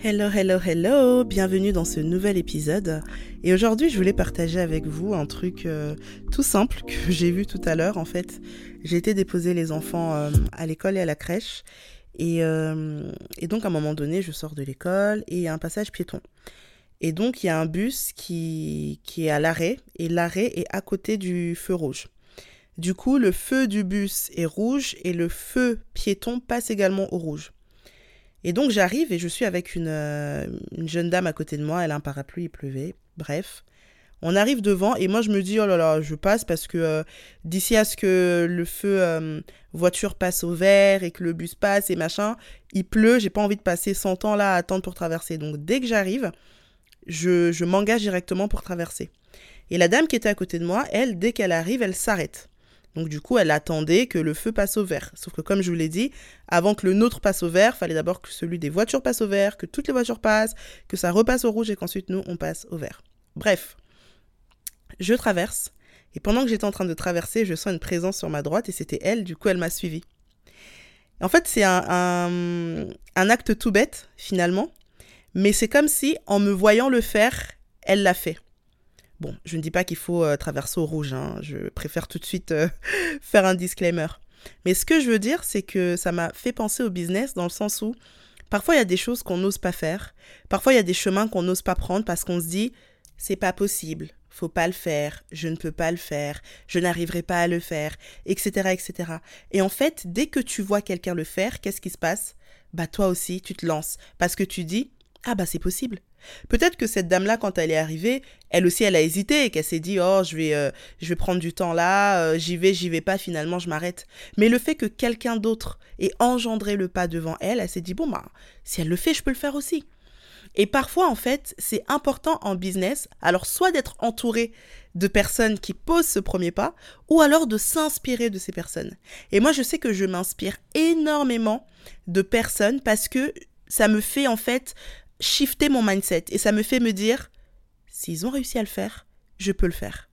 Hello, hello, hello, bienvenue dans ce nouvel épisode. Et aujourd'hui, je voulais partager avec vous un truc euh, tout simple que j'ai vu tout à l'heure. En fait, j'ai été déposer les enfants euh, à l'école et à la crèche. Et, euh, et, donc, à un moment donné, je sors de l'école et il y a un passage piéton. Et donc, il y a un bus qui, qui est à l'arrêt et l'arrêt est à côté du feu rouge. Du coup, le feu du bus est rouge et le feu piéton passe également au rouge. Et donc j'arrive et je suis avec une, euh, une, jeune dame à côté de moi, elle a un parapluie, il pleuvait, bref. On arrive devant et moi je me dis oh là là, je passe parce que euh, d'ici à ce que le feu euh, voiture passe au vert et que le bus passe et machin, il pleut, j'ai pas envie de passer 100 ans là à attendre pour traverser. Donc dès que j'arrive, je, je m'engage directement pour traverser. Et la dame qui était à côté de moi, elle, dès qu'elle arrive, elle s'arrête. Donc du coup, elle attendait que le feu passe au vert. Sauf que comme je vous l'ai dit, avant que le nôtre passe au vert, fallait d'abord que celui des voitures passe au vert, que toutes les voitures passent, que ça repasse au rouge et qu'ensuite nous, on passe au vert. Bref, je traverse. Et pendant que j'étais en train de traverser, je sens une présence sur ma droite et c'était elle, du coup elle m'a suivi. En fait, c'est un, un, un acte tout bête, finalement, mais c'est comme si, en me voyant le faire, elle l'a fait. Bon, je ne dis pas qu'il faut euh, traverser au rouge, hein. je préfère tout de suite euh, faire un disclaimer. Mais ce que je veux dire, c'est que ça m'a fait penser au business dans le sens où parfois il y a des choses qu'on n'ose pas faire, parfois il y a des chemins qu'on n'ose pas prendre parce qu'on se dit c'est pas possible, faut pas le faire, je ne peux pas le faire, je n'arriverai pas à le faire, etc., etc. Et en fait, dès que tu vois quelqu'un le faire, qu'est-ce qui se passe? Bah toi aussi, tu te lances parce que tu dis ah bah c'est possible. Peut-être que cette dame-là, quand elle est arrivée, elle aussi, elle a hésité et qu'elle s'est dit, oh, je vais, euh, je vais prendre du temps là, euh, j'y vais, j'y vais pas, finalement, je m'arrête. Mais le fait que quelqu'un d'autre ait engendré le pas devant elle, elle s'est dit, bon, bah, si elle le fait, je peux le faire aussi. Et parfois, en fait, c'est important en business, alors soit d'être entouré de personnes qui posent ce premier pas, ou alors de s'inspirer de ces personnes. Et moi, je sais que je m'inspire énormément de personnes parce que ça me fait en fait shifter mon mindset et ça me fait me dire s'ils ont réussi à le faire, je peux le faire.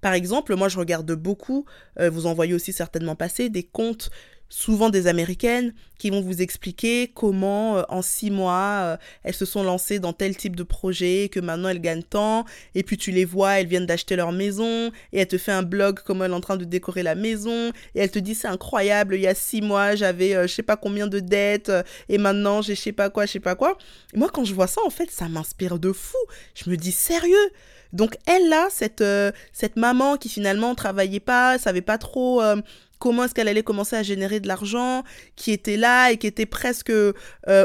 Par exemple, moi je regarde beaucoup, euh, vous en voyez aussi certainement passer, des comptes souvent des américaines qui vont vous expliquer comment euh, en six mois euh, elles se sont lancées dans tel type de projet, que maintenant elles gagnent tant, et puis tu les vois, elles viennent d'acheter leur maison, et elle te fait un blog comment elle est en train de décorer la maison, et elle te dit c'est incroyable, il y a six mois j'avais euh, je sais pas combien de dettes, et maintenant j'ai je sais pas quoi, je sais pas quoi. Moi quand je vois ça en fait ça m'inspire de fou. Je me dis sérieux? Donc elle là, cette, cette maman qui finalement travaillait pas, savait pas trop comment est-ce qu'elle allait commencer à générer de l'argent, qui était là et qui était presque euh,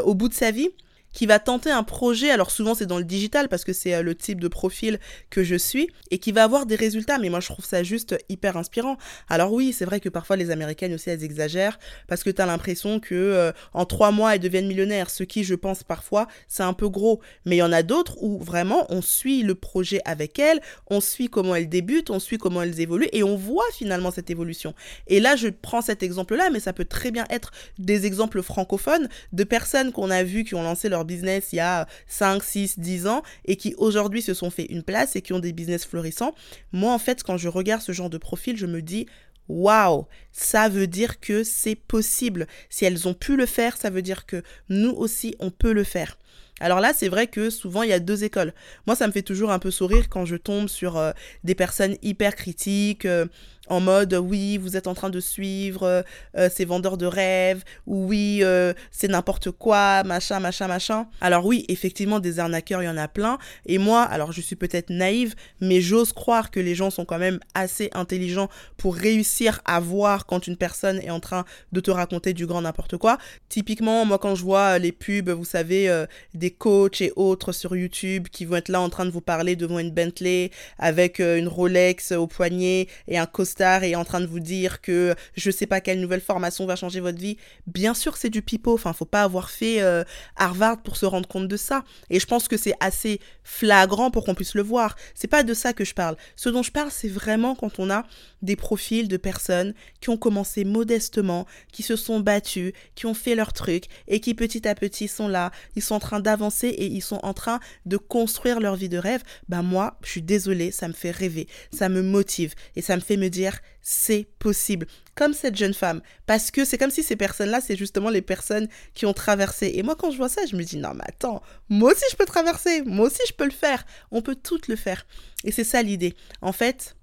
au bout de sa vie qui va tenter un projet, alors souvent c'est dans le digital parce que c'est euh, le type de profil que je suis, et qui va avoir des résultats, mais moi je trouve ça juste hyper inspirant. Alors oui, c'est vrai que parfois les Américaines aussi elles exagèrent, parce que tu as l'impression que euh, en trois mois elles deviennent millionnaires, ce qui je pense parfois c'est un peu gros, mais il y en a d'autres où vraiment on suit le projet avec elles, on suit comment elles débutent, on suit comment elles évoluent, et on voit finalement cette évolution. Et là je prends cet exemple-là, mais ça peut très bien être des exemples francophones de personnes qu'on a vues qui ont lancé leur business il y a 5, 6, 10 ans et qui aujourd'hui se sont fait une place et qui ont des business florissants. Moi, en fait, quand je regarde ce genre de profil, je me dis, waouh, ça veut dire que c'est possible. Si elles ont pu le faire, ça veut dire que nous aussi, on peut le faire. Alors là, c'est vrai que souvent, il y a deux écoles. Moi, ça me fait toujours un peu sourire quand je tombe sur euh, des personnes hyper critiques, euh, en mode oui, vous êtes en train de suivre euh, ces vendeurs de rêves, ou oui, c'est n'importe quoi, machin, machin, machin. Alors oui, effectivement, des arnaqueurs, il y en a plein. Et moi, alors je suis peut-être naïve, mais j'ose croire que les gens sont quand même assez intelligents pour réussir à voir quand une personne est en train de te raconter du grand n'importe quoi. Typiquement, moi, quand je vois les pubs, vous savez, des coachs et autres sur YouTube qui vont être là en train de vous parler devant une Bentley avec euh, une Rolex au poignet et un costard et en train de vous dire que je sais pas quelle nouvelle formation va changer votre vie. Bien sûr, c'est du pipeau. Enfin, faut pas avoir fait euh, Harvard pour se rendre compte de ça. Et je pense que c'est assez flagrant pour qu'on puisse le voir. C'est pas de ça que je parle. Ce dont je parle, c'est vraiment quand on a des profils de personnes qui ont commencé modestement, qui se sont battus, qui ont fait leur truc et qui petit à petit sont là, ils sont en train d'avancer et ils sont en train de construire leur vie de rêve, bah moi, je suis désolée, ça me fait rêver, ça me motive et ça me fait me dire c'est possible. Comme cette jeune femme. Parce que c'est comme si ces personnes-là, c'est justement les personnes qui ont traversé. Et moi, quand je vois ça, je me dis, non, mais attends, moi aussi je peux traverser, moi aussi je peux le faire. On peut toutes le faire. Et c'est ça l'idée. En fait,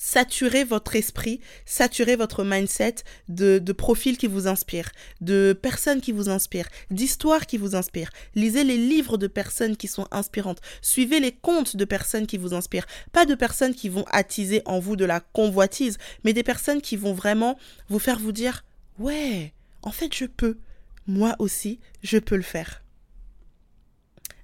Saturez votre esprit, saturez votre mindset de, profils qui vous inspirent, de personnes qui vous inspirent, d'histoires qui vous inspirent. Lisez les livres de personnes qui sont inspirantes. Suivez les contes de personnes qui vous inspirent. Pas de personnes qui vont attiser en vous de la convoitise, mais des personnes qui vont vraiment vous faire vous dire Ouais, en fait, je peux. Moi aussi, je peux le faire.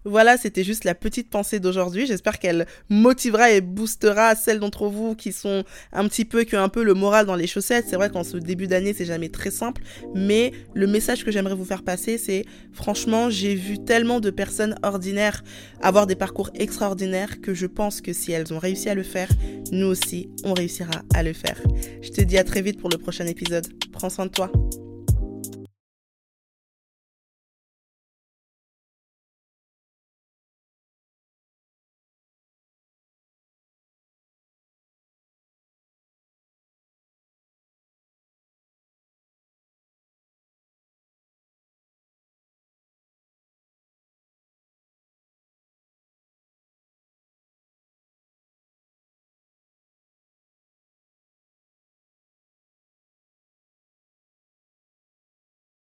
Voilà, c'était juste la petite pensée d'aujourd'hui. J'espère qu'elle motivera et boostera celles d'entre vous qui sont un petit peu, qui ont un peu le moral dans les chaussettes. C'est vrai qu'en ce début d'année, c'est jamais très simple. Mais le message que j'aimerais vous faire passer, c'est franchement, j'ai vu tellement de personnes ordinaires avoir des parcours extraordinaires que je pense que si elles ont réussi à le faire, nous aussi, on réussira à le faire. Je te dis à très vite pour le prochain épisode. Prends soin de toi.